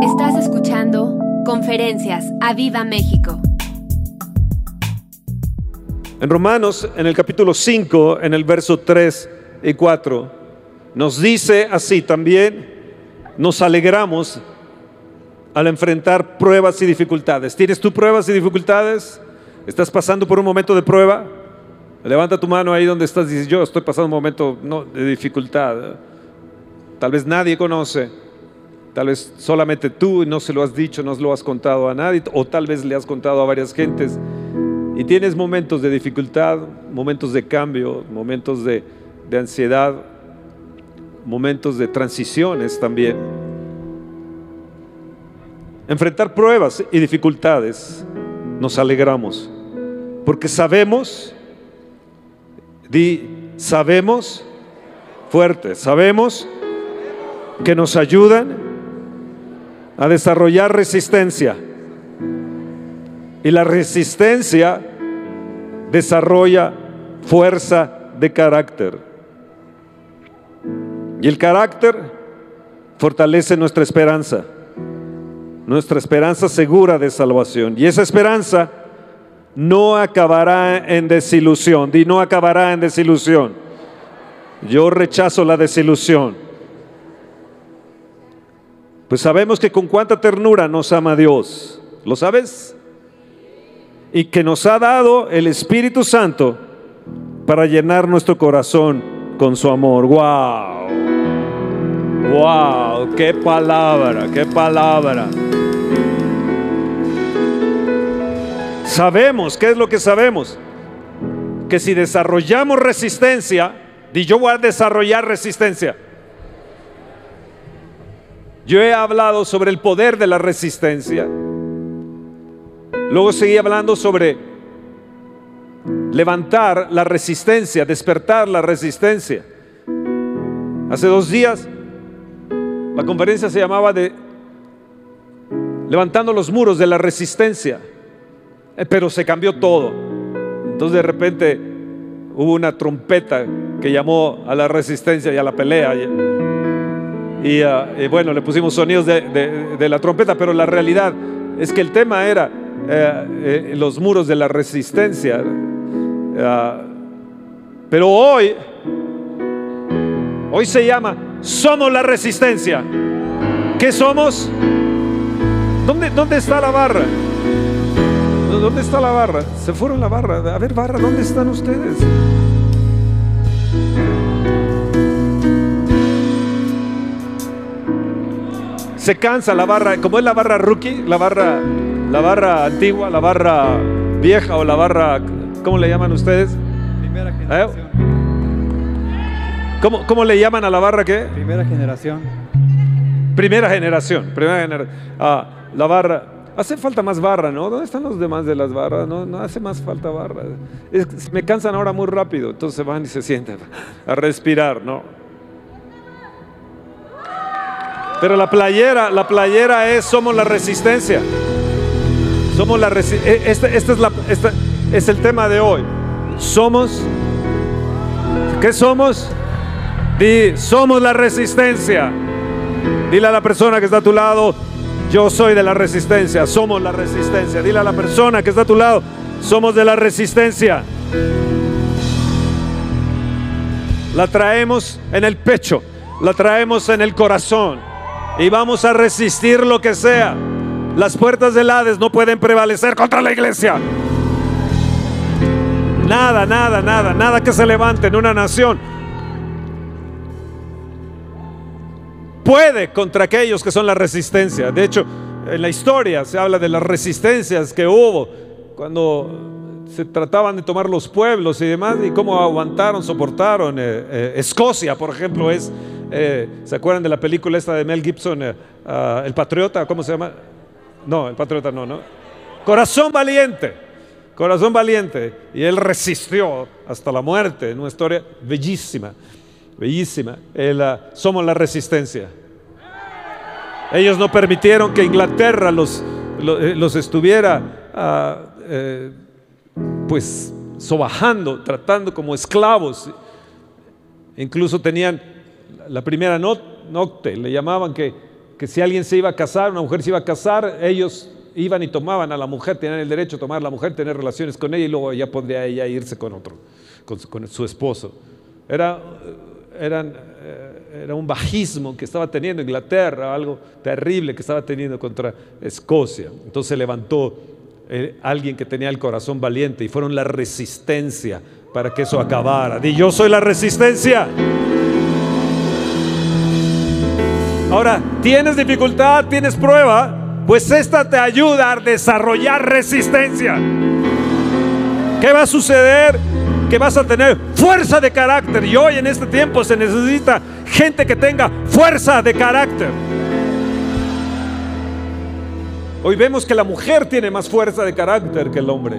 Estás escuchando Conferencias a Viva México. En Romanos, en el capítulo 5, en el verso 3 y 4, nos dice así también, nos alegramos al enfrentar pruebas y dificultades. ¿Tienes tú pruebas y dificultades? ¿Estás pasando por un momento de prueba? Levanta tu mano ahí donde estás y dices, yo estoy pasando un momento de dificultad. Tal vez nadie conoce, tal vez solamente tú no se lo has dicho, no se lo has contado a nadie, o tal vez le has contado a varias gentes. Y tienes momentos de dificultad, momentos de cambio, momentos de, de ansiedad, momentos de transiciones también. Enfrentar pruebas y dificultades nos alegramos, porque sabemos, di, sabemos fuerte, sabemos que nos ayudan a desarrollar resistencia. Y la resistencia desarrolla fuerza de carácter. Y el carácter fortalece nuestra esperanza, nuestra esperanza segura de salvación. Y esa esperanza no acabará en desilusión, y no acabará en desilusión. Yo rechazo la desilusión. Pues sabemos que con cuánta ternura nos ama Dios. ¿Lo sabes? Y que nos ha dado el Espíritu Santo para llenar nuestro corazón con su amor. ¡Wow! ¡Wow! ¡Qué palabra! ¡Qué palabra! Sabemos, ¿qué es lo que sabemos? Que si desarrollamos resistencia, y yo voy a desarrollar resistencia yo he hablado sobre el poder de la resistencia. Luego seguí hablando sobre levantar la resistencia, despertar la resistencia. Hace dos días la conferencia se llamaba de levantando los muros de la resistencia, eh, pero se cambió todo. Entonces de repente hubo una trompeta que llamó a la resistencia y a la pelea. Ah, y, bueno, le pusimos sonidos de, la trompeta, pero la realidad es que el tema era eh, eh, los muros de la resistencia. Ah, pero hoy, hoy se llama Somos la resistencia. ¿Qué somos? ¿Dónde, dónde está la barra? ¿Dónde está la barra? Se fueron la barra. A ver, barra, ¿dónde están ustedes? Se cansa la barra, como es la barra rookie, la barra, la barra antigua, la barra vieja o la barra, ¿cómo le llaman ustedes? Primera ¿Eh? generación. ¿Cómo, le llaman a la barra qué? Primera generación. Primera generación, primera generación. Ah, la barra. Hace falta más barra, ¿no? ¿Dónde están los demás de las barras? No, no hace más falta barra. me cansan ahora muy rápido, entonces van y se sientan a respirar, ¿no? Pero la playera, la playera es somos la resistencia. Somos la resistencia. Este, es es el tema de hoy. Somos. ¿Qué somos? Di, somos la resistencia. Dile a la persona que está a tu lado, yo soy de la resistencia. Somos la resistencia. Dile a la persona que está a tu lado, somos de la resistencia. La traemos en el pecho, la traemos en el corazón y vamos a resistir lo que sea. Las puertas del Hades no pueden prevalecer contra la iglesia. Nada, nada, nada, nada que se levante en una nación puede contra aquellos que son la resistencia. De hecho, en la historia se habla de las resistencias que hubo cuando se trataban de tomar los pueblos y demás y cómo aguantaron, soportaron. Eh, eh, Escocia, por ejemplo, es eh, ¿Se acuerdan de la película esta de Mel Gibson, eh, ah, El Patriota? ¿Cómo se llama? No, El Patriota no, ¿no? Corazón valiente, corazón valiente. Y él resistió hasta la muerte, una historia bellísima, bellísima. Ah, somos la resistencia. Ellos no permitieron que Inglaterra los, eh, los, estuviera, ah, pues, sobajando, tratando como esclavos. Incluso tenían la primera nocte, le llamaban que que si alguien se iba a casar, una mujer se iba a casar, ellos iban y tomaban a la mujer, tenían el derecho a tomar a la mujer, tener relaciones con ella y luego ya podría ella irse con otro, con, su esposo. Era, eran, eh, era un bajismo que estaba teniendo Inglaterra, algo terrible que estaba teniendo contra Escocia. Entonces se levantó eh, alguien que tenía el corazón valiente y fueron la resistencia para que eso acabara. Di yo soy la resistencia. Ahora, ¿tienes dificultad? ¿Tienes prueba? Pues esta te ayuda a desarrollar resistencia. ¿Qué va a suceder? Que vas a tener fuerza de carácter. Y hoy en este tiempo se necesita gente que tenga fuerza de carácter. Hoy vemos que la mujer tiene más fuerza de carácter que el hombre,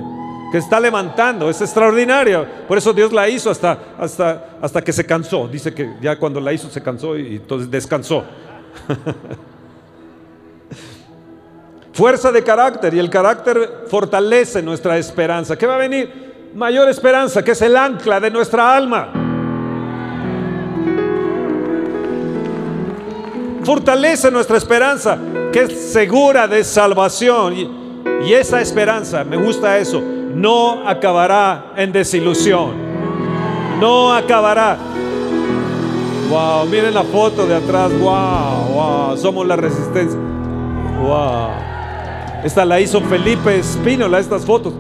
que está levantando, es extraordinario. Por eso Dios la hizo hasta, hasta, hasta que se cansó. Dice que ya cuando la hizo se cansó y entonces descansó. fuerza de carácter y el carácter fortalece nuestra esperanza. ¿Qué va a venir? Mayor esperanza, que es el ancla de nuestra alma. Fortalece nuestra esperanza que es segura de salvación. Y, esa esperanza, me gusta eso, no acabará en desilusión. No acabará. Wow, miren la foto de atrás. Wow, wow, somos la resistencia. Wow. Esta la hizo Felipe Espínola, estas fotos.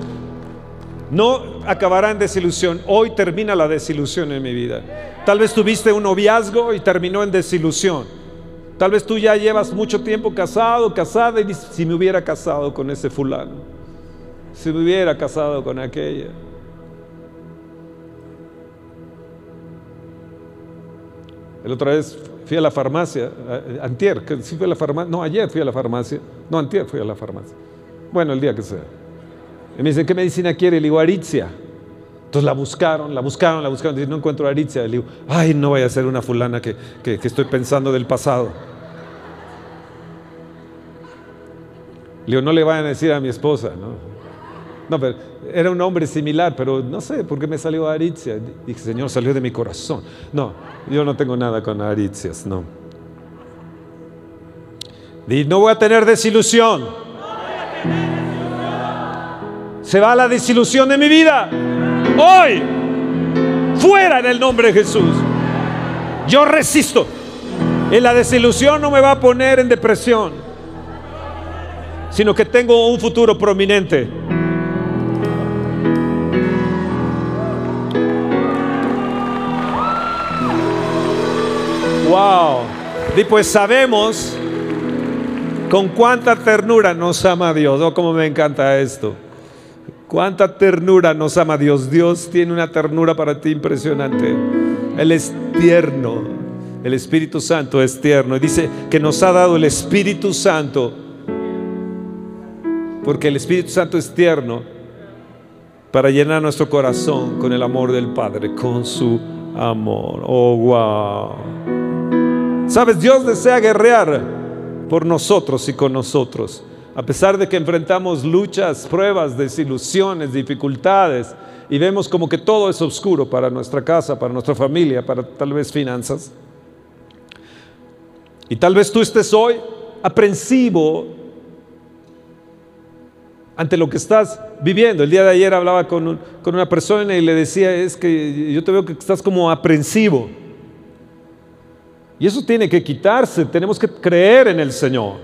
No acabará en desilusión. Hoy termina la desilusión en mi vida. Tal vez tuviste un noviazgo y terminó en desilusión. Tal vez tú ya llevas mucho tiempo casado, casada, y si me hubiera casado con ese fulano, si me hubiera casado con aquella. El otra vez fui a la farmacia, antier, que sí fui a la farmacia, no, ayer fui a la farmacia, no, antier fui a la farmacia. Bueno, el día que sea. Y me dicen, ¿qué medicina quiere? Le digo, aritzia. Entonces la buscaron, la buscaron, la buscaron. Dicen, no encuentro aritzia. Le digo, ay, no vaya a ser una fulana que, que estoy pensando del pasado. Le digo, no le vayan a decir a mi esposa, ¿no? No, pero era un hombre similar, pero no sé por qué me salió Aritzia. Dije, Señor, salió de mi corazón. No, yo no tengo nada con Aritzias, no. Y no voy a tener desilusión. Se va la desilusión de mi vida. Hoy, fuera en el nombre de Jesús. Yo resisto. Y la desilusión no me va a poner en depresión sino que tengo un futuro prominente. Wow. Y pues sabemos con cuánta ternura nos ama Dios. Oh, cómo me encanta esto. Cuánta ternura nos ama Dios. Dios tiene una ternura para ti impresionante. Él es tierno. El Espíritu Santo es tierno. Y dice que nos ha dado el Espíritu Santo porque el Espíritu Santo es tierno para llenar nuestro corazón con el amor del Padre, con su amor. Oh, wow. Sabes, Dios desea guerrear por nosotros y con nosotros. A pesar de que enfrentamos luchas, pruebas, desilusiones, dificultades, y vemos como que todo es oscuro para nuestra casa, para nuestra familia, para tal vez finanzas. Y tal vez tú estés hoy aprensivo ante lo que estás viviendo. El día de ayer hablaba con, una persona y le decía, es que yo te veo que estás como aprensivo. Y eso tiene que quitarse, tenemos que creer en el Señor.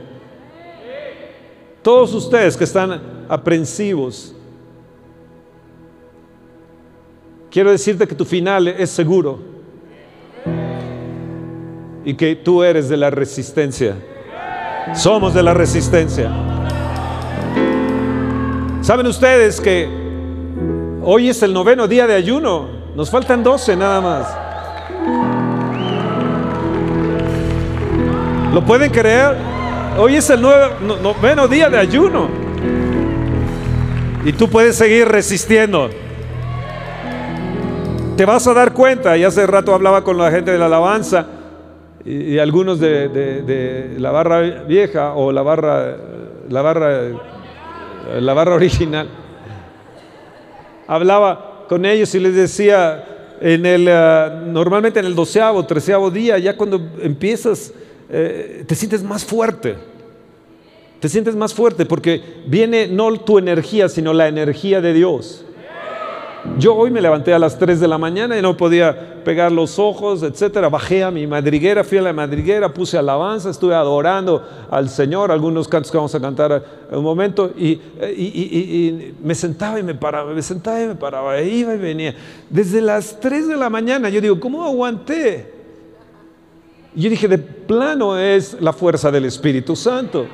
Todos ustedes que están aprensivos, quiero decirte que tu final es seguro y que tú eres de la resistencia. Somos de la resistencia. ¿Saben ustedes que hoy es el noveno día de ayuno? Nos faltan doce nada más. ¿Lo pueden creer? Hoy es el noveno día de ayuno. Y tú puedes seguir resistiendo. Te vas a dar cuenta, y hace rato hablaba con la gente de la alabanza y, algunos de, de, la barra vieja o la barra, la barra la barra original. Hablaba con ellos y les decía, en el, eh, normalmente en el doceavo, treceavo día, ya cuando empiezas eh, te sientes más fuerte. Te sientes más fuerte porque viene no tu energía, sino la energía de Dios. Yo hoy me levanté a las 3 de la mañana y no podía pegar los ojos, etcétera. Bajé a mi madriguera, fui a la madriguera, puse alabanza, estuve adorando al Señor, algunos cantos que vamos a cantar en un momento, y, y, me sentaba y me paraba, me sentaba y me paraba, iba y venía. Desde las 3 de la mañana, yo digo, ¿cómo aguanté? Y yo dije, de plano es la fuerza del Espíritu Santo.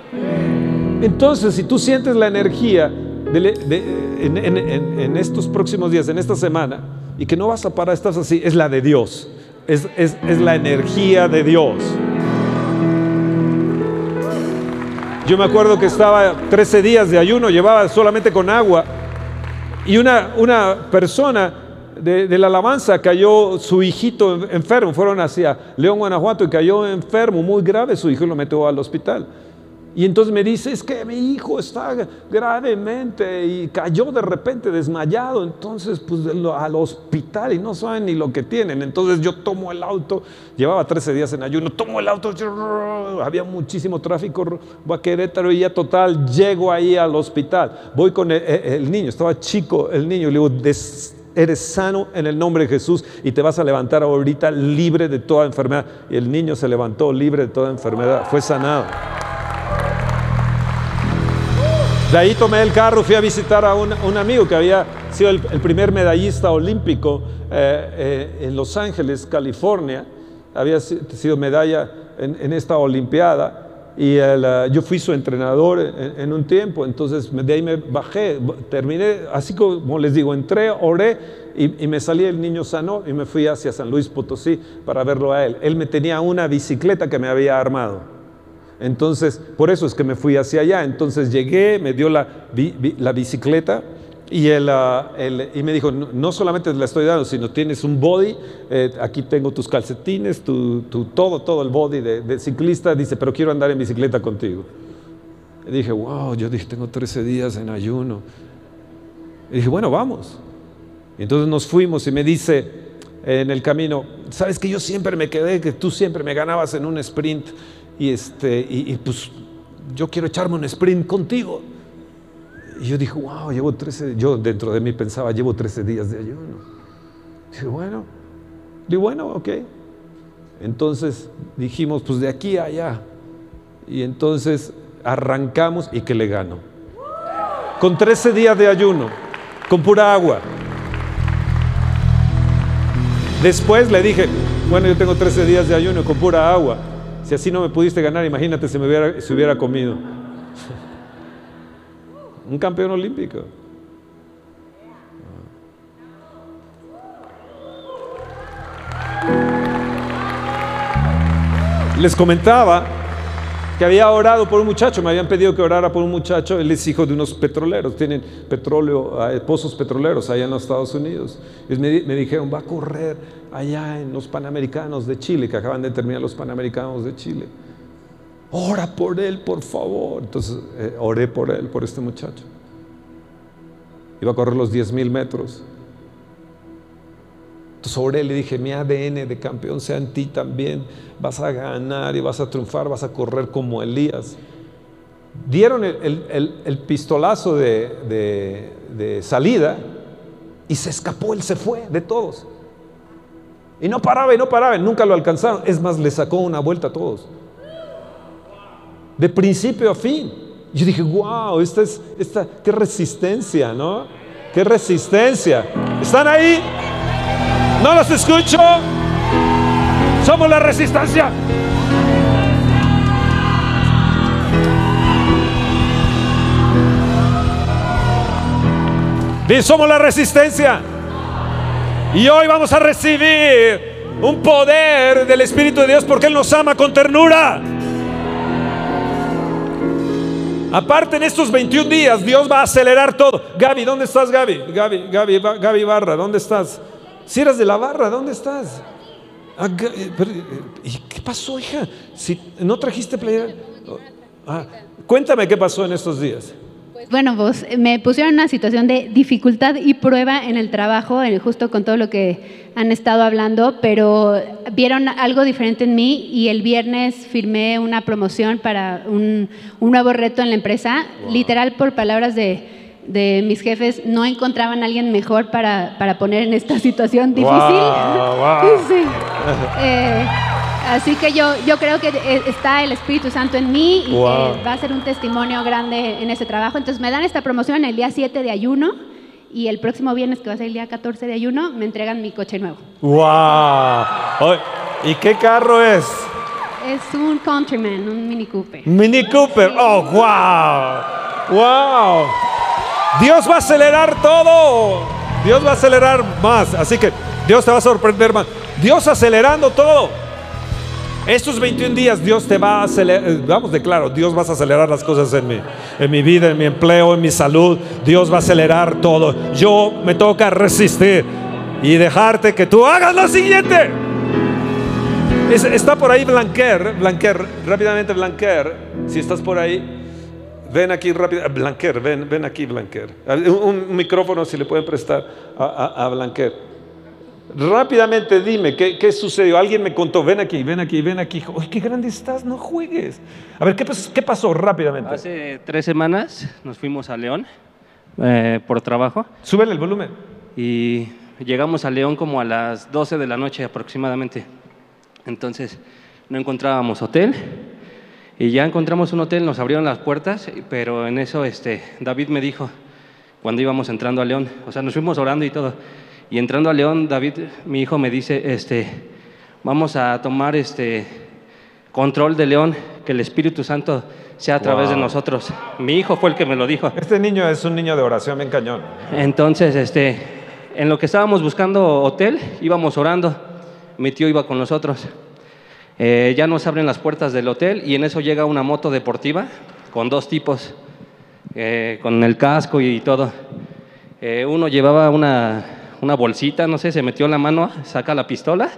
Entonces, si tú sientes la energía en, estos próximos días, en esta semana, y que no vas a parar, estás así, es la de Dios. Es, es, la energía de Dios. Yo me acuerdo que estaba 13 días de ayuno, llevaba solamente con agua, y una, una persona de, la alabanza cayó su hijito enfermo, fueron hacia León, Guanajuato, y cayó enfermo, muy grave, su hijo lo metió al hospital. Y entonces me dice, es que mi hijo está gravemente y cayó de repente desmayado, entonces pues al hospital y no saben ni lo que tienen. Entonces yo tomo el auto, llevaba 13 días en ayuno, tomo el auto, había muchísimo tráfico, voy a Querétaro y ya total, llego ahí al hospital, voy con el, niño, estaba chico el niño, le digo, eres sano en el nombre de Jesús y te vas a levantar ahorita libre de toda enfermedad. Y el niño se levantó libre de toda enfermedad, fue sanado. De ahí tomé el carro, fui a visitar a un, amigo que había sido el, primer medallista olímpico eh, eh, en Los Ángeles, California. Había sido medalla en, esta Olimpiada y yo fui su entrenador en, un tiempo. Entonces de ahí me bajé, terminé, así como les digo, entré, oré y, y me salí el niño sano y me fui hacia San Luis Potosí para verlo a él. Él me tenía una bicicleta que me había armado. Entonces, por eso es que me fui hacia allá. Entonces llegué, me dio la, la bicicleta y, ah, y, me dijo, no, solamente la estoy dando, sino tienes un body, eh, aquí tengo tus calcetines, tu, todo, todo el body de, ciclista, dice, pero quiero andar en bicicleta contigo. Y dije, wow, yo dije, tengo 13 días en ayuno. Y dije, bueno, vamos. Y entonces nos fuimos y me dice en el camino, sabes que yo siempre me quedé, que tú siempre me ganabas en un sprint y, este, y, pues yo quiero echarme un sprint contigo. Y yo dije, wow, llevo 13, yo dentro de mí pensaba, llevo 13 días de ayuno. dije, bueno, y bueno, ok. Entonces dijimos, pues de aquí a allá. Y entonces arrancamos y que le gano. Con 13 días de ayuno, con pura agua. Después le dije, bueno, yo tengo 13 días de ayuno con pura agua. Si así no me pudiste ganar, imagínate si me hubiera, hubiera comido. Un campeón olímpico. Les comentaba que había orado por un muchacho, me habían pedido que orara por un muchacho, él es hijo de unos petroleros, tienen petróleo, eh, pozos petroleros allá en los Estados Unidos. Me dijeron, va a correr allá en los Panamericanos de Chile, que acaban de terminar los Panamericanos de Chile. Ora por él, por favor. Entonces eh, oré por él, por este muchacho. Iba a correr los 10 mil metros. Entonces oré, le dije, mi ADN de campeón sea en ti también. Vas a ganar y vas a triunfar, vas a correr como Elías. Dieron el, pistolazo de, de salida y se escapó, él se fue de todos. Y no paraba y no paraba, nunca lo alcanzaron. Es más, le sacó una vuelta a todos. De principio a fin. Yo dije, wow, esta es, esta, qué resistencia, ¿no? Qué resistencia. ¿Están ahí? ¿No los escucho? Somos la resistencia. somos la resistencia. Y hoy vamos a recibir un poder del Espíritu de Dios porque Él nos ama con ternura. Aparte en estos 21 días Dios va a acelerar todo. Gaby, ¿dónde estás Gaby? Gaby, Gaby, Gaby Barra, ¿dónde estás? Si eras de la barra, ¿dónde estás? Ah, eh, eh, ¿Y qué pasó, hija? Si no trajiste playera. Ah, cuéntame qué pasó en estos días. Bueno, pues me pusieron en una situación de dificultad y prueba en el trabajo, en- justo con todo lo que han estado hablando, pero vieron algo diferente en mí y el viernes firmé una promoción para un, un nuevo reto en la empresa. Literal, por palabras de, de mis jefes, no encontraban a alguien mejor para, para poner en esta situación difícil. Guau. Sí. Eh, así que yo, yo creo que eh, está el Espíritu Santo en mí y Guau. que va a ser un testimonio grande en ese trabajo. Entonces me dan esta promoción el día 7 de ayuno y el próximo viernes, que va a ser el día 14 de ayuno, me entregan mi coche nuevo. ¡Wow! ¿Y qué carro es? Es un Countryman, un Mini Cooper. Mini Cooper. ¡Oh, wow! ¡Wow! Dios va a acelerar todo. Dios va a acelerar más. Así que Dios te va a sorprender más. Dios acelerando todo. Estos 21 días Dios te va a acelerar, vamos de claro, Dios va a acelerar las cosas en mi, en mi vida, en mi empleo, en mi salud. Dios va a acelerar todo. Yo me toca resistir y dejarte que tú hagas lo siguiente. Es- está por ahí Blanquer, Blanquer, rápidamente Blanquer, si estás por ahí, ven aquí rápido, Blanquer, ven, ven aquí Blanquer. Un, un micrófono si le pueden prestar a Blanquer. Rápidamente dime, ¿qué, ¿qué sucedió? Alguien me contó, ven aquí, ven aquí, ven aquí. Oye, qué grande estás, no juegues. A ver, ¿qué, pas- qué pasó rápidamente? Hace tres semanas nos fuimos a León eh, por trabajo Súbele el volumen. y llegamos a León como a las 12 de la noche aproximadamente. Entonces no encontrábamos hotel y ya encontramos un hotel, nos abrieron las puertas, pero en eso este, David me dijo cuando íbamos entrando a León, o sea, nos fuimos orando y todo. Y entrando a León, David, mi hijo, me dice, este, vamos a tomar este control de León, que el Espíritu Santo sea a través de nosotros. Mi hijo fue el que me lo dijo. Este niño es un niño de oración bien cañón. Entonces, este, en lo que estábamos buscando hotel, íbamos orando. Mi tío iba con nosotros. Eh, ya nos abren las puertas del hotel y en eso llega una moto deportiva con dos tipos, eh, con el casco y todo. Eh, uno llevaba una, una bolsita, no sé, se metió la mano, saca la pistola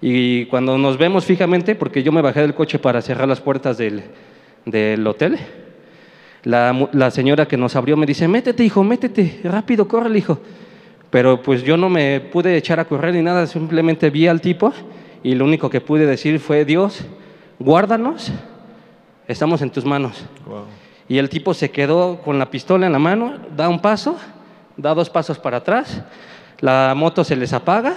y cuando nos vemos fijamente, porque yo me bajé del coche para cerrar las puertas del, del hotel, la, la señora que nos abrió me dice, métete, hijo, métete, rápido, corre, hijo. Pero pues yo no me pude echar a correr ni nada, simplemente vi al tipo y lo único que pude decir fue, Dios, guárdanos, estamos en tus manos. Y el tipo se quedó con la pistola en la mano, da un paso, da dos pasos para atrás, la moto se les apaga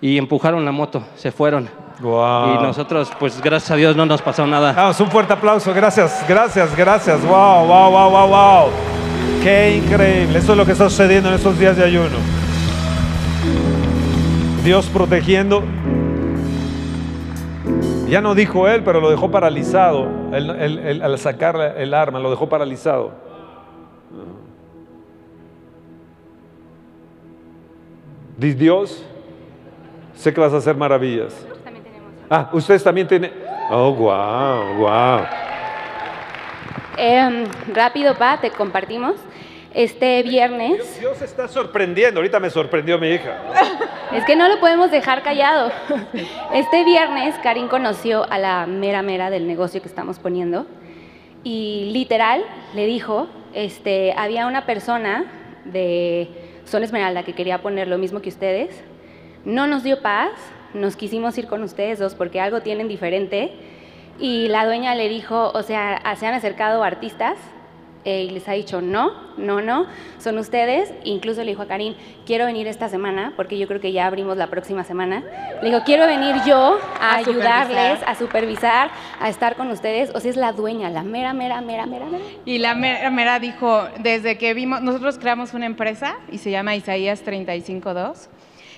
y empujaron la moto, se fueron. Wow. Y nosotros, pues gracias a Dios no nos pasó nada. Vamos, un fuerte aplauso. Gracias, gracias, gracias. Wow, wow, wow, wow, wow. Qué increíble. Eso es lo que está sucediendo en estos días de ayuno. Dios protegiendo. Ya no dijo él, pero lo dejó paralizado. Él- él- él- al sacar el arma, lo dejó paralizado. Di Dios, sé que vas a hacer maravillas. Ah, ustedes también tienen. Oh, wow, wow. Em, rápido, pa, te compartimos. Este viernes, Dios está sorprendiendo. Ahorita me sorprendió mi hija. es que no lo podemos dejar callado. Este viernes, Karin conoció a la mera mera del negocio que estamos poniendo y literal le dijo, este, había una persona de Son Esmeralda que quería poner lo mismo que ustedes. No nos dio paz, nos quisimos ir con ustedes dos porque algo tienen diferente. Y la dueña le dijo, o sea, se han acercado artistas eh, y les ha dicho, no, no, no, son ustedes. Incluso le dijo a Karin, quiero venir esta semana, porque yo creo que ya abrimos la próxima semana. Le dijo, quiero venir yo a, A ayudarles, supervisar. a supervisar, a estar con ustedes. O sea, es la dueña, la mera, mera, mera, mera, mera. Y la mera, mera dijo, desde que vimos, nosotros creamos una empresa y se llama Isaías 352.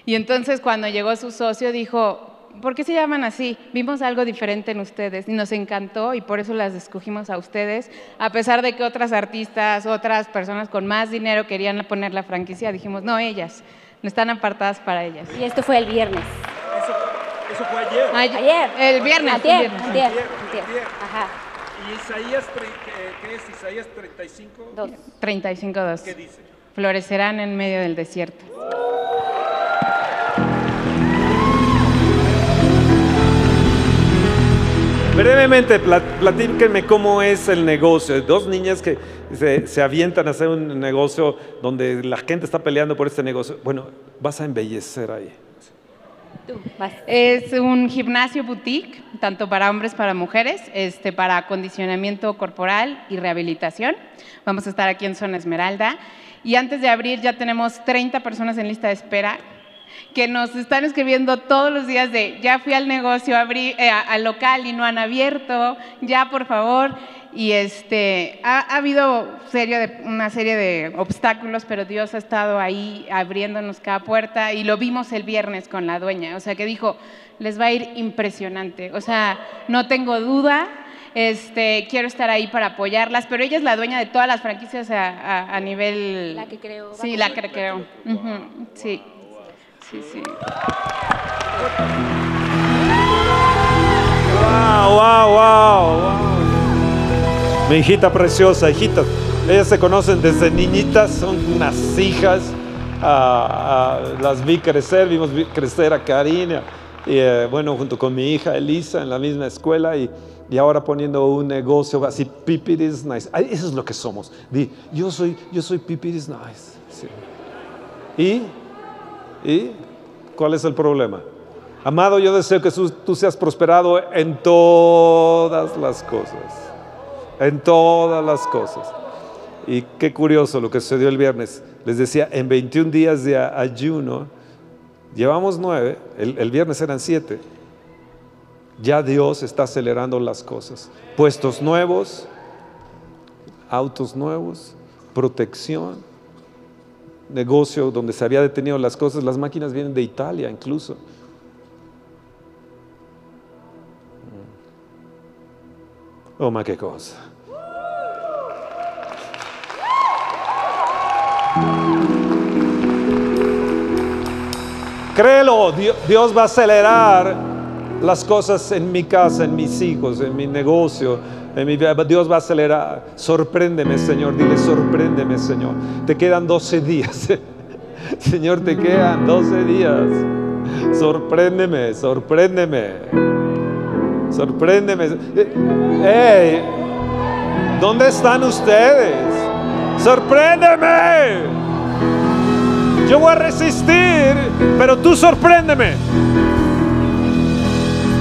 Y entonces cuando llegó su socio dijo, ¿por qué se llaman así? Vimos algo diferente en ustedes y nos encantó y por eso las escogimos a ustedes. A pesar de que otras artistas, otras personas con más dinero querían poner la franquicia, dijimos, no, ellas, no están apartadas para ellas. Y esto fue el viernes. Eso fue ayer. Ay- Ayer. El viernes. el Antier, viernes. antier, Antier, antier. antier. Ajá. ¿Y Isaías, qué es Isaías 35? Dos. 35.2. ¿Qué dice? Florecerán en medio del desierto. Brevemente, platíquenme cómo es el negocio. Dos niñas que se, se, avientan a hacer un negocio donde la gente está peleando por este negocio. Bueno, vas a embellecer ahí. Es un gimnasio boutique, tanto para hombres como para mujeres, este, para acondicionamiento corporal y rehabilitación. Vamos a estar aquí en Zona Esmeralda. Y antes de abrir ya tenemos 30 personas en lista de espera que nos están escribiendo todos los días de ya fui al negocio, abrí eh, al local y no han abierto, ya por favor. Y este, ha, habido una serie de obstáculos, pero Dios ha estado ahí abriéndonos cada puerta y lo vimos el viernes con la dueña. O sea, que dijo, les va a ir impresionante. O sea, no tengo duda, este, quiero estar ahí para apoyarlas, pero ella es la dueña de todas las franquicias a, nivel... La que creo. Sí, la que creo. Sí, sí, sí. Wow, wow, wow. Mi hijita preciosa, hijitas. Ellas se conocen desde niñitas, son unas hijas. Ah, ah, las vi crecer, vimos crecer a Karina. Y eh, bueno, junto con mi hija Elisa en la misma escuela y, y ahora poniendo un negocio así, Pipiris Nice. Eso es lo que somos. Di, yo soy, yo soy Pipiris Nice. ¿Y? ¿Y? ¿Cuál es el problema? Amado, yo deseo que tú seas prosperado en todas las cosas en todas las cosas. Y qué curioso lo que sucedió el viernes. Les decía, en 21 días de ayuno, llevamos nueve, el, viernes eran siete. Ya Dios está acelerando las cosas. Puestos nuevos, autos nuevos, protección, negocio donde se había detenido las cosas. Las máquinas vienen de Italia incluso. Oh, ma qué cosa. Créelo, Dios va a acelerar las cosas en mi casa, en mis hijos, en mi negocio. Dios va a acelerar. Sorpréndeme, Señor. Dile, sorpréndeme, Señor. Te quedan 12 días. Señor, te quedan 12 días. Sorpréndeme, sorpréndeme. Sorpréndeme. Hey, ¿dónde están ustedes? Sorpréndeme. Yo voy a resistir, pero tú sorpréndeme.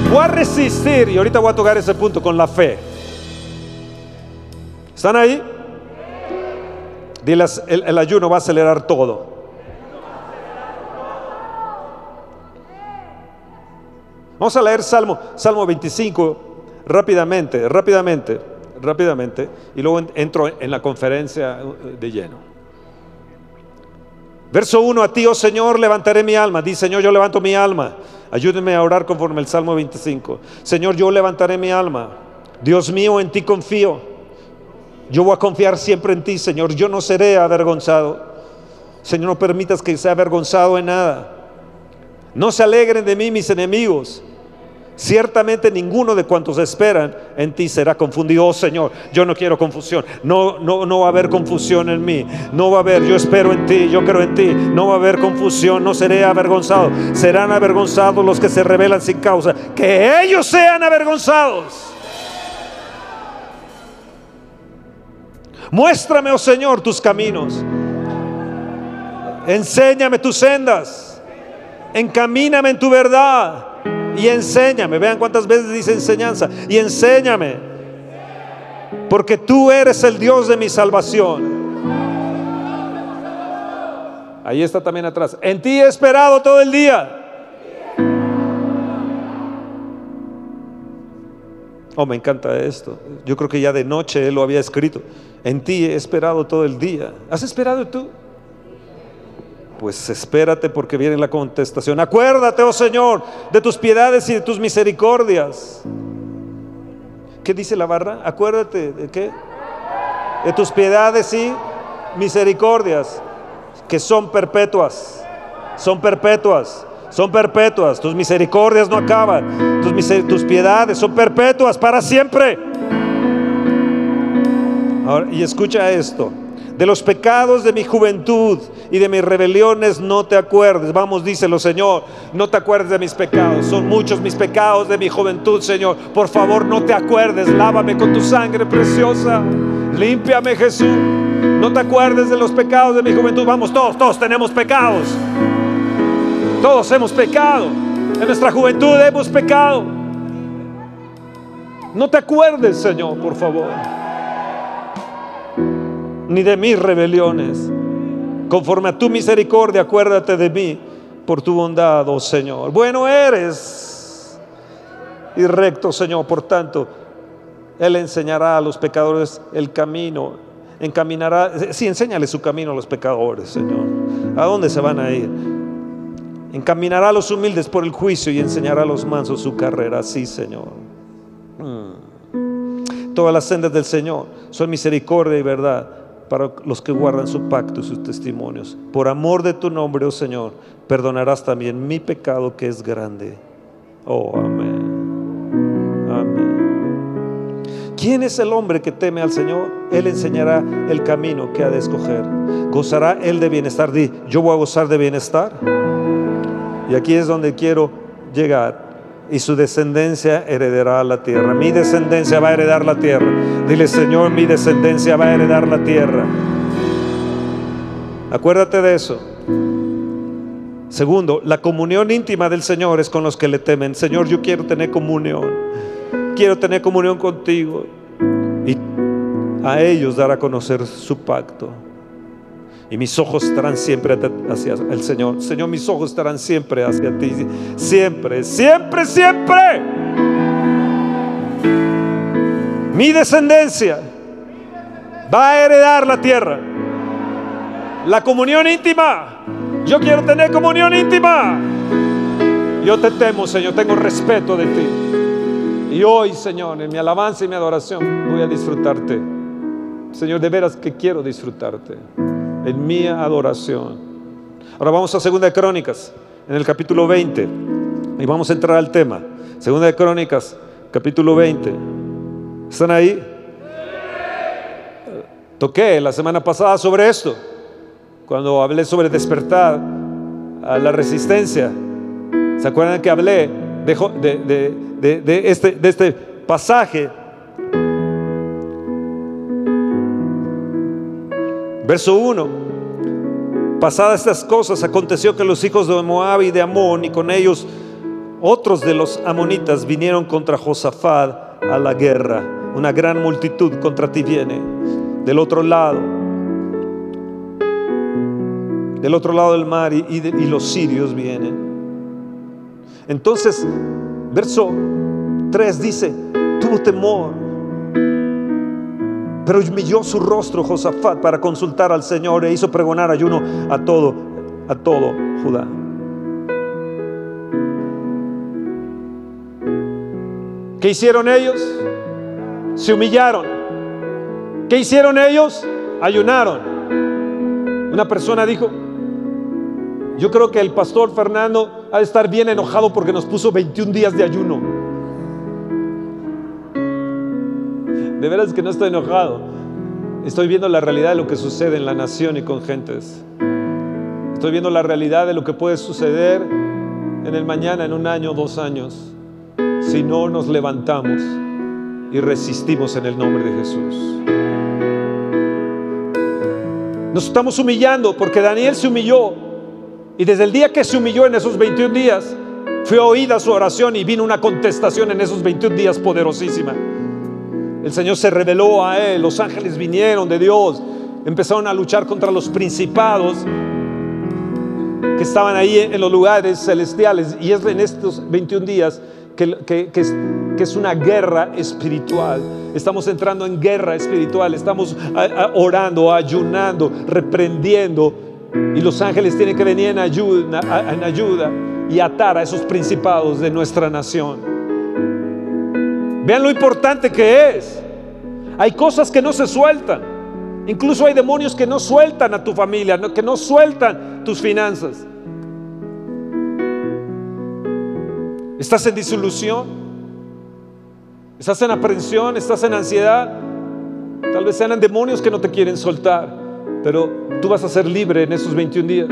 Voy a resistir y ahorita voy a tocar ese punto con la fe. ¿Están ahí? El ayuno va a acelerar todo. Vamos a leer Salmo, Salmo 25 rápidamente, rápidamente, rápidamente, y luego entro en la conferencia de lleno. Verso 1, a ti, oh Señor, levantaré mi alma. Dice, Señor, yo levanto mi alma. Ayúdenme a orar conforme el Salmo 25. Señor, yo levantaré mi alma. Dios mío, en ti confío. Yo voy a confiar siempre en ti, Señor. Yo no seré avergonzado. Señor, no permitas que sea avergonzado en nada. No se alegren de mí mis enemigos. Ciertamente ninguno de cuantos esperan en ti será confundido. Oh Señor, yo no quiero confusión. No, no, no va a haber confusión en mí. No va a haber, yo espero en ti, yo creo en ti. No va a haber confusión, no seré avergonzado. Serán avergonzados los que se rebelan sin causa. Que ellos sean avergonzados. Muéstrame, oh Señor, tus caminos. Enséñame tus sendas. Encamíname en tu verdad y enséñame. Vean cuántas veces dice enseñanza. Y enséñame. Porque tú eres el Dios de mi salvación. Ahí está también atrás. En ti he esperado todo el día. Oh, me encanta esto. Yo creo que ya de noche él lo había escrito. En ti he esperado todo el día. ¿Has esperado tú? Pues espérate porque viene la contestación. Acuérdate, oh Señor, de tus piedades y de tus misericordias. ¿Qué dice la barra? Acuérdate de qué? De tus piedades y misericordias, que son perpetuas. Son perpetuas. Son perpetuas. Tus misericordias no acaban. Tus, tus piedades son perpetuas para siempre. y escucha esto De los pecados de mi juventud y de mis rebeliones no te acuerdes. Vamos, díselo, Señor. No te acuerdes de mis pecados. Son muchos mis pecados de mi juventud, Señor. Por favor, no te acuerdes. Lávame con tu sangre preciosa. Límpiame, Jesús. No te acuerdes de los pecados de mi juventud. Vamos, todos, todos tenemos pecados. Todos hemos pecado. En nuestra juventud hemos pecado. No te acuerdes, Señor, por favor ni de mis rebeliones. Conforme a tu misericordia, acuérdate de mí por tu bondad, oh Señor. Bueno eres y recto, Señor. Por tanto, Él enseñará a los pecadores el camino. Encaminará, sí, enséñale su camino a los pecadores, Señor. ¿A dónde se van a ir? Encaminará a los humildes por el juicio y enseñará a los mansos su carrera. Sí, Señor. Mm. Todas las sendas del Señor son misericordia y verdad para los que guardan su pacto y sus testimonios. Por amor de tu nombre, oh Señor, perdonarás también mi pecado que es grande. Oh, amén. Amén. ¿Quién es el hombre que teme al Señor? Él enseñará el camino que ha de escoger. ¿Gozará él de bienestar? Di, yo voy a gozar de bienestar. Y aquí es donde quiero llegar y su descendencia heredará la tierra. Mi descendencia va a heredar la tierra. Dile, Señor, mi descendencia va a heredar la tierra. Acuérdate de eso. Segundo, la comunión íntima del Señor es con los que le temen. Señor, yo quiero tener comunión. Quiero tener comunión contigo. Y a ellos dar a conocer su pacto y mis ojos estarán siempre hacia el Señor. Señor, mis ojos estarán siempre hacia ti. Siempre, siempre, siempre. Mi descendencia va a heredar la tierra. La comunión íntima. Yo quiero tener comunión íntima. Yo te temo, Señor. Tengo respeto de ti. Y hoy, Señor, en mi alabanza y mi adoración, voy a disfrutarte. Señor, de veras que quiero disfrutarte en mi adoración. Ahora vamos a Segunda de Crónicas, en el capítulo 20, y vamos a entrar al tema. Segunda de Crónicas, capítulo 20. ¿Están ahí? Toqué la semana pasada sobre esto, cuando hablé sobre despertar a la resistencia. ¿Se acuerdan que hablé de, este, de este pasaje Verso 1. Pasadas estas cosas, aconteció que los hijos de Moab y de Amón y con ellos otros de los amonitas vinieron contra Josafat a la guerra. Una gran multitud contra ti viene. Del otro lado, del otro lado del mar y, y los sirios vienen. Entonces, verso 3 dice, tuvo temor pero humilló su rostro Josafat para consultar al Señor e hizo pregonar ayuno a todo, a todo Judá. ¿Qué hicieron ellos? Se humillaron. ¿Qué hicieron ellos? Ayunaron. Una persona dijo, yo creo que el pastor Fernando ha de estar bien enojado porque nos puso 21 días de ayuno. De veras que no estoy enojado. Estoy viendo la realidad de lo que sucede en la nación y con gentes. Estoy viendo la realidad de lo que puede suceder en el mañana, en un año, dos años, si no nos levantamos y resistimos en el nombre de Jesús. Nos estamos humillando porque Daniel se humilló y desde el día que se humilló en esos 21 días, fue oída su oración y vino una contestación en esos 21 días poderosísima. El Señor se reveló a él, los ángeles vinieron de Dios, empezaron a luchar contra los principados que estaban ahí en los lugares celestiales. Y es en estos 21 días que, es, una guerra espiritual. Estamos entrando en guerra espiritual, estamos orando, ayunando, reprendiendo. Y los ángeles tienen que venir en ayuda, en ayuda y atar a esos principados de nuestra nación. Vean lo importante que es. Hay cosas que no se sueltan. Incluso hay demonios que no sueltan a tu familia, que no sueltan tus finanzas. ¿Estás en disolución? ¿Estás en aprensión? ¿Estás en ansiedad? Tal vez sean demonios que no te quieren soltar. pero tú vas a ser libre en esos 21 días.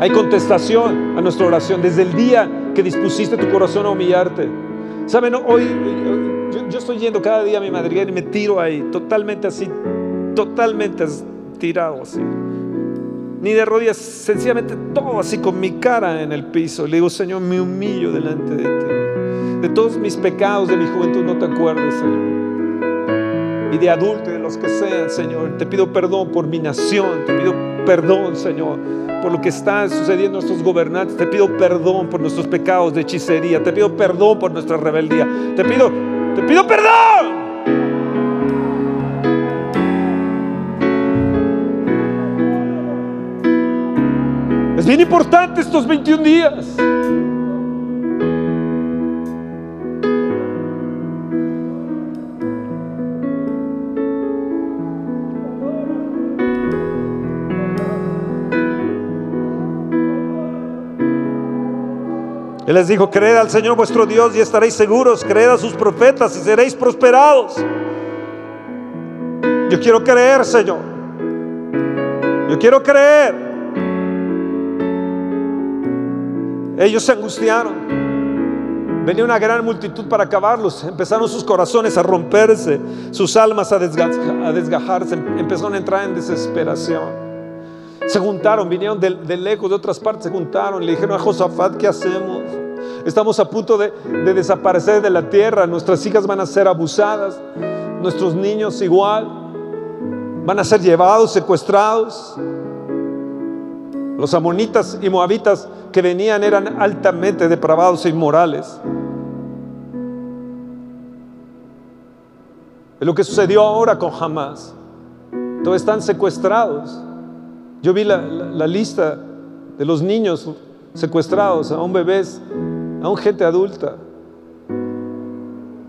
Hay contestación a nuestra oración desde el día que dispusiste tu corazón a humillarte. Saben, hoy yo, estoy yendo cada día a mi madriguera y me tiro ahí, totalmente así, totalmente tirado así. Ni de rodillas, sencillamente todo así con mi cara en el piso. Le digo, Señor, me humillo delante de ti. De todos mis pecados de mi juventud no te acuerdes, Señor. Y de adulto y de los que sean, Señor. Te pido perdón por mi nación. Te pido perdón, Señor, por lo que está sucediendo a nuestros gobernantes. Te pido perdón por nuestros pecados de hechicería. Te pido perdón por nuestra rebeldía. Te pido, te pido perdón. Es bien importante estos 21 días. Él les dijo, creed al Señor vuestro Dios y estaréis seguros, creed a sus profetas y seréis prosperados. Yo quiero creer, Señor. Yo quiero creer. Ellos se angustiaron. Venía una gran multitud para acabarlos. Empezaron sus corazones a romperse, sus almas a, desgajarse. Empezaron a entrar en desesperación. Se juntaron, vinieron de, lejos, de otras partes, se juntaron. Le dijeron a Josafat, ¿qué hacemos? Estamos a punto de, desaparecer de la tierra. Nuestras hijas van a ser abusadas. Nuestros niños igual. Van a ser llevados, secuestrados. Los amonitas y moabitas que venían eran altamente depravados e inmorales. Es lo que sucedió ahora con Hamas. Todos están secuestrados. Yo vi la, lista de los niños secuestrados, aún bebés, aún gente adulta.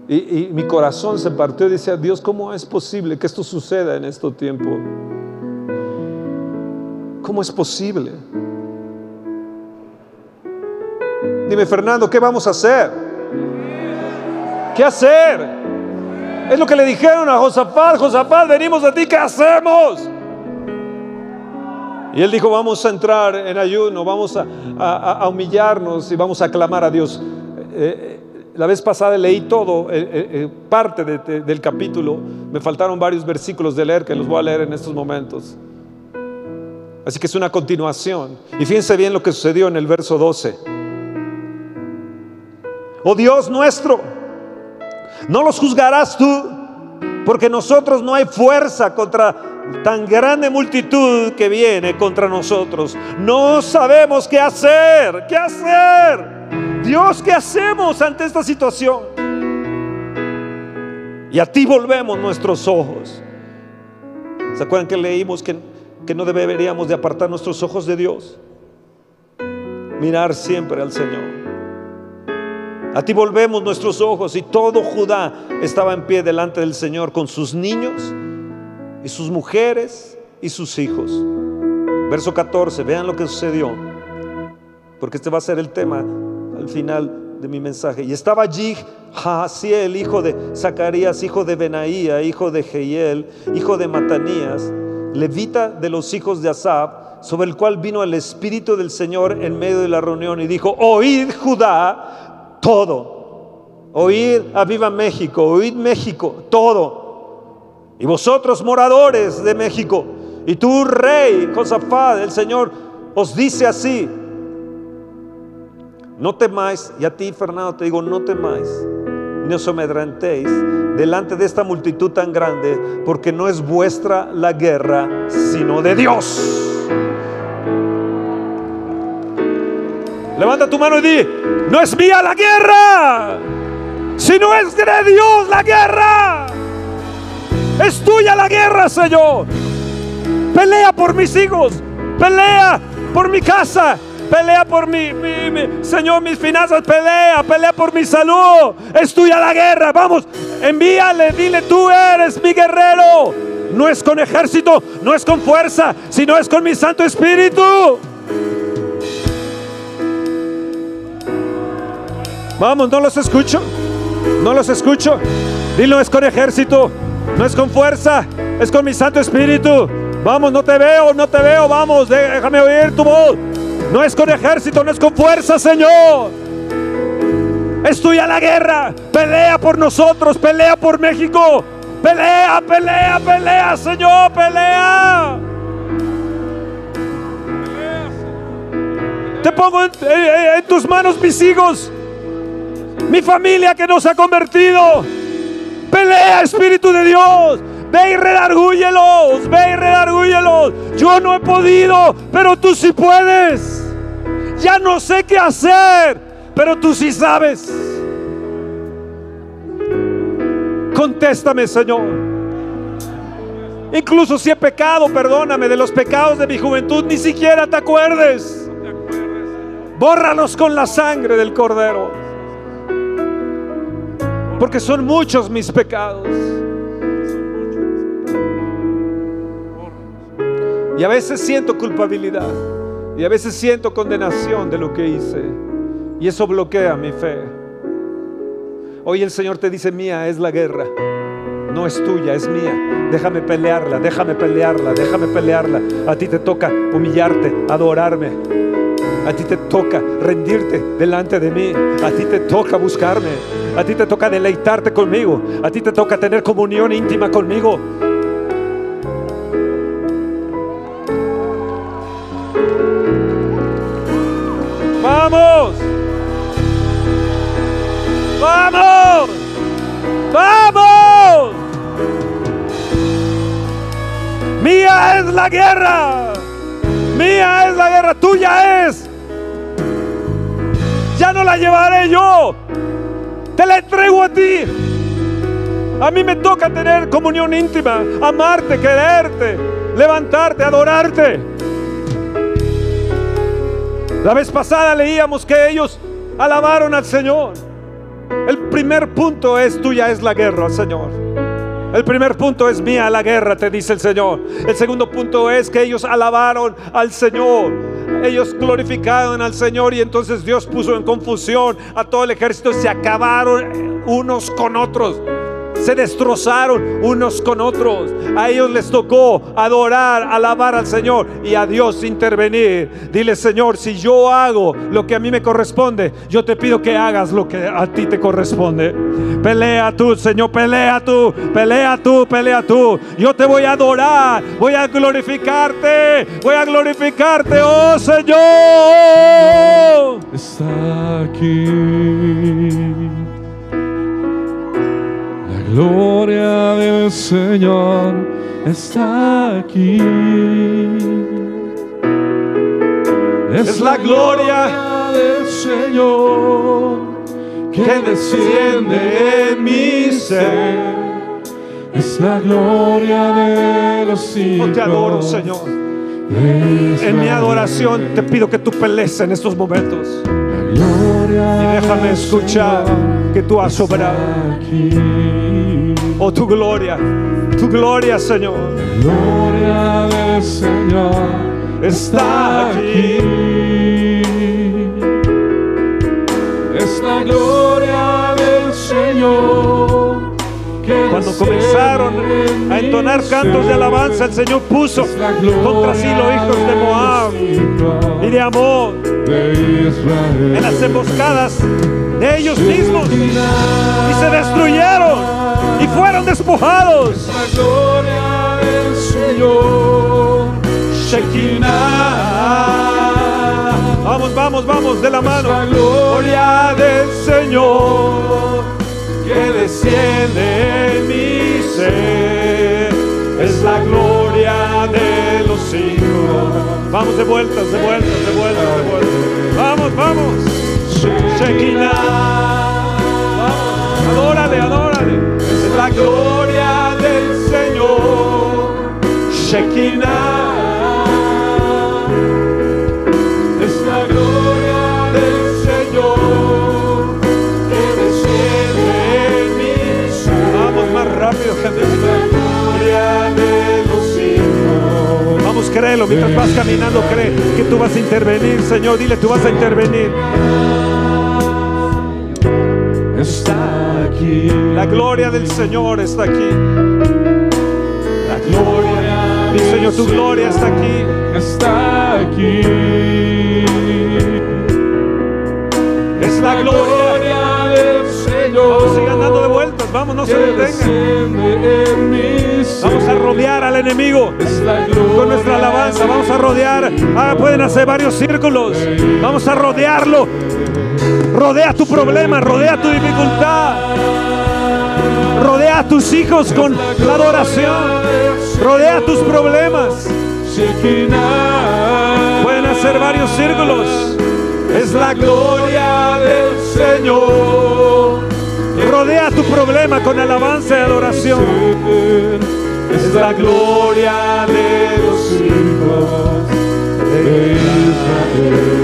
Y, y, mi corazón se partió y decía, Dios, ¿cómo es posible que esto suceda en este tiempo? ¿Cómo es posible? Dime, Fernando, ¿qué vamos a hacer? ¿Qué hacer? Es lo que le dijeron a Josafat, Josafat, venimos a ti, ¿qué hacemos? Y él dijo, vamos a entrar en ayuno, vamos a, humillarnos y vamos a clamar a Dios. Eh, eh, la vez pasada leí todo, eh, parte del capítulo, me faltaron varios versículos de leer que los voy a leer en estos momentos. Así que es una continuación. Y fíjense bien lo que sucedió en el verso 12. Oh Dios nuestro, no los juzgarás tú, porque nosotros no hay fuerza contra tan grande multitud que viene contra nosotros. No sabemos qué hacer, qué hacer. Dios, ¿qué hacemos ante esta situación? Y a ti volvemos nuestros ojos. ¿Se acuerdan que leímos que, que no deberíamos de apartar nuestros ojos de Dios? Mirar siempre al Señor. A ti volvemos nuestros ojos y todo Judá estaba en pie delante del Señor con sus niños y sus mujeres y sus hijos. Verso 14, vean lo que sucedió, porque este va a ser el tema al final de mi mensaje. Y estaba allí el hijo de Zacarías, hijo de Benaía, hijo de Jehiel, hijo de Matanías, levita de los hijos de Asab, sobre el cual vino el Espíritu del Señor en medio de la reunión y dijo, oíd Judá todo, oíd a viva México, oíd México todo y vosotros moradores de México, y tú rey Josafat, el Señor os dice así, no temáis, y a ti Fernando te digo, no temáis, ni os amedrentéis delante de esta multitud tan grande, porque no es vuestra la guerra, sino de Dios. Levanta tu mano y di, no es mía la guerra, sino es de Dios la guerra. Es tuya la guerra, Señor. Pelea por mis hijos. Pelea por mi casa. Pelea por mi, Señor, mis finanzas. Pelea, pelea por mi salud. Es tuya la guerra. Vamos, envíale, dile, tú eres mi guerrero. No es con ejército, no es con fuerza, sino es con mi Santo Espíritu. Vamos, no los escucho. No los escucho. Dilo, es con ejército. No es con fuerza, es con mi Santo Espíritu. Vamos, no te veo, no te veo, vamos, déjame oír tu voz. No es con ejército, no es con fuerza, Señor. Es tuya la guerra. Pelea por nosotros, pelea por México. Pelea, pelea, pelea, Señor, pelea. Te pongo en, tus manos mis hijos, mi familia que nos ha convertido. Pelea, Espíritu de Dios. Ve y redargúyelos, ve y redargúyelos. Yo no he podido, pero tú sí puedes. Ya no sé qué hacer, pero tú sí sabes. Contéstame, Señor. Incluso si he pecado, perdóname de los pecados de mi juventud, ni siquiera te acuerdes. Bórralos con la sangre del Cordero. Porque son muchos mis pecados. Y a veces siento culpabilidad. Y a veces siento condenación de lo que hice. Y eso bloquea mi fe. Hoy el Señor te dice, mía es la guerra. No es tuya, es mía. Déjame pelearla, déjame pelearla, déjame pelearla. A ti te toca humillarte, adorarme. A ti te toca rendirte delante de mí. A ti te toca buscarme. A ti te toca deleitarte conmigo. A ti te toca tener comunión íntima conmigo. Vamos. Vamos. Vamos. Mía es la guerra. Mía es la guerra, tuya es ya no la llevaré yo. Te la entrego a ti. A mí me toca tener comunión íntima, amarte, quererte, levantarte, adorarte. La vez pasada leíamos que ellos alabaron al Señor. El primer punto es tuya es la guerra, Señor. El primer punto es mía la guerra, te dice el Señor. El segundo punto es que ellos alabaron al Señor. Ellos glorificaron al Señor y entonces Dios puso en confusión a todo el ejército, se acabaron unos con otros se destrozaron unos con otros. A ellos les tocó adorar, alabar al Señor y a Dios intervenir. Dile, Señor, si yo hago lo que a mí me corresponde, yo te pido que hagas lo que a ti te corresponde. Pelea tú, Señor, pelea tú, pelea tú, pelea tú. Yo te voy a adorar, voy a glorificarte, voy a glorificarte, oh Señor. Está aquí gloria del Señor está aquí. Es, la gloria del Señor que desciende en mi ser. Es la gloria de los hijos. te adoro, Señor. En mi adoración te pido que tú pelees en estos momentos. Y déjame escuchar que tú has obrado. Oh, tu gloria, tu gloria, Señor. gloria del Señor. Está aquí. Es la gloria del Señor. Cuando comenzaron a entonar cantos de alabanza, el Señor puso contra sí los hijos de Moab y de Amón. En las emboscadas de ellos mismos. Y se destruyeron y fueron despojados. La gloria del Señor, Shekinah. Vamos, vamos, vamos de la mano. La gloria del Señor que desciende en mi ser. Es la gloria de los hijos. Vamos de vueltas, de vueltas, de vueltas, de vueltas. Vamos, vamos. Shekinah. Vamos. Adórale, adórale. Gloria del Señor. Shekinah. Es la gloria del Señor que desciende en ser. Vamos más rápido, gente. Es la gloria de los hijos. Vamos, créelo. Mientras vas caminando, cree que tú vas a intervenir, Señor. Dile, tú vas a intervenir. está aquí. La gloria del Señor está aquí. La gloria. Mi Señor Señor, tu gloria está aquí. Está aquí. Es la gloria. del Señor. Vamos, sigan dando de vueltas. Vamos, no se detengan. Vamos a rodear al enemigo. Con nuestra alabanza vamos a rodear. Ah, pueden hacer varios círculos. Vamos a rodearlo. Rodea tu problema, rodea tu dificultad. Rodea a tus hijos con la adoración. Rodea tus problemas. Pueden hacer varios círculos. Es la gloria del Señor. Rodea tu problema con alabanza y adoración. Es la gloria de los hijos de Israel.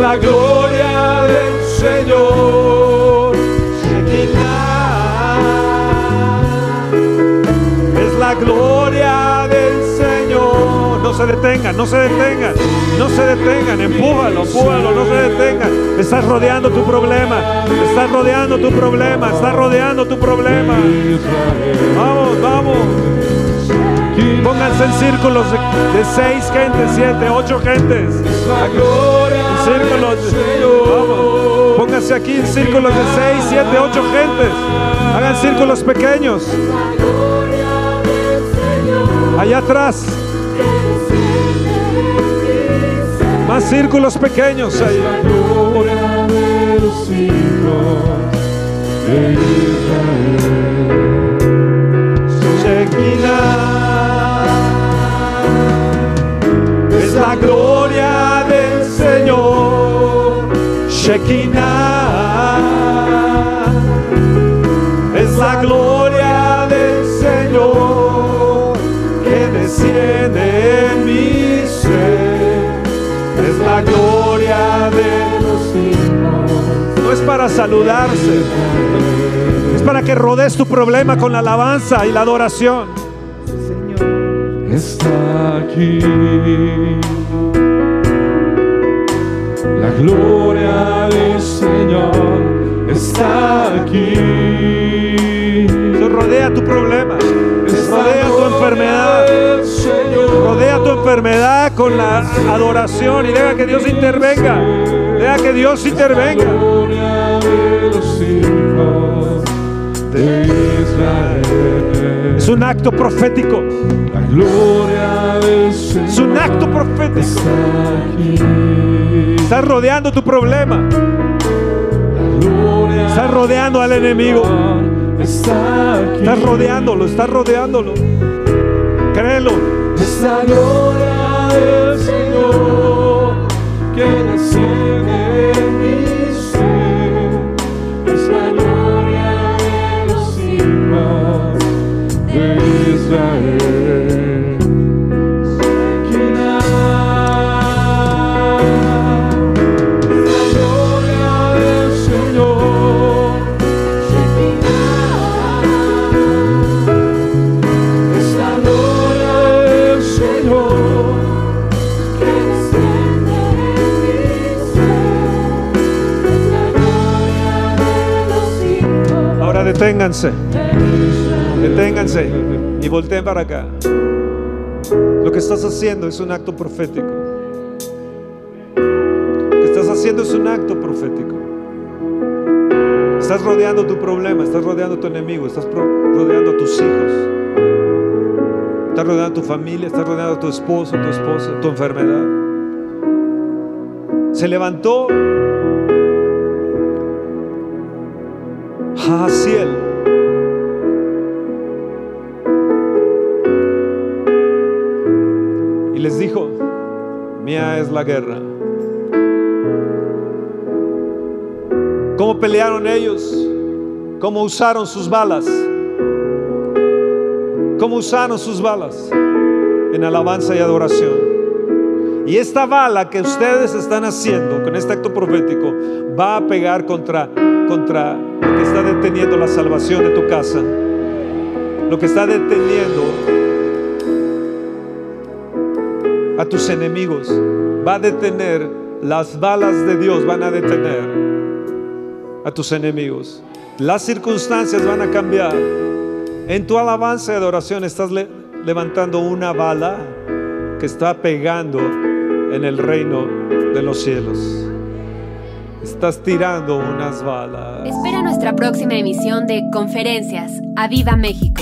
La gloria del Señor. Es la gloria del Señor. No se detengan, no se detengan, no se detengan. Empújalo, empújalo, no se detengan. Estás rodeando tu problema. Estás rodeando tu problema. Estás rodeando tu problema. Vamos, vamos. Pónganse en círculos de, de seis gentes, siete, ocho gentes. Círculos. Vamos. Pónganse aquí en círculos de seis, siete, ocho gentes. Hagan círculos pequeños. Allá atrás. Más círculos pequeños ahí. Shekinah es la gloria del Señor. Shekinah es la gloria del Señor que desciende en mi ser. Es la gloria de los hijos. No es para saludarse. Es para que rodees tu problema con la alabanza y la adoración. está aquí. Gloria del Señor está aquí. Eso rodea tu problema. Rodea tu enfermedad. Rodea tu enfermedad con la adoración y deja que Dios intervenga. Deja que Dios intervenga. gloria de los hijos de Israel. Es un acto profético. La gloria del Señor Es un acto profético. Está aquí. Estás rodeando tu problema. Estás rodeando al enemigo. Estás rodeándolo. Estás rodeándolo. Créelo. Es la gloria del Señor que desciende deténganse. Deténganse y volteen para acá. Lo que estás haciendo es un acto profético. Lo que estás haciendo es un acto profético. Estás rodeando tu problema, estás rodeando tu enemigo, estás rodeando a tus hijos. Estás rodeando a tu familia, estás rodeando a tu esposo, tu esposa, tu enfermedad. Se levantó Jaciel. La guerra. ¿Cómo pelearon ellos? ¿Cómo usaron sus balas? ¿Cómo usaron sus balas? En alabanza y adoración. Y esta bala que ustedes están haciendo con este acto profético va a pegar contra, contra lo que está deteniendo la salvación de tu casa. Lo que está deteniendo a tus enemigos. Va a detener, las balas de Dios van a detener a tus enemigos. Las circunstancias van a cambiar. En tu alabanza y adoración estás le- levantando una bala que está pegando en el reino de los cielos. Estás tirando unas balas. Espera nuestra próxima emisión de Conferencias. ¡A Viva México!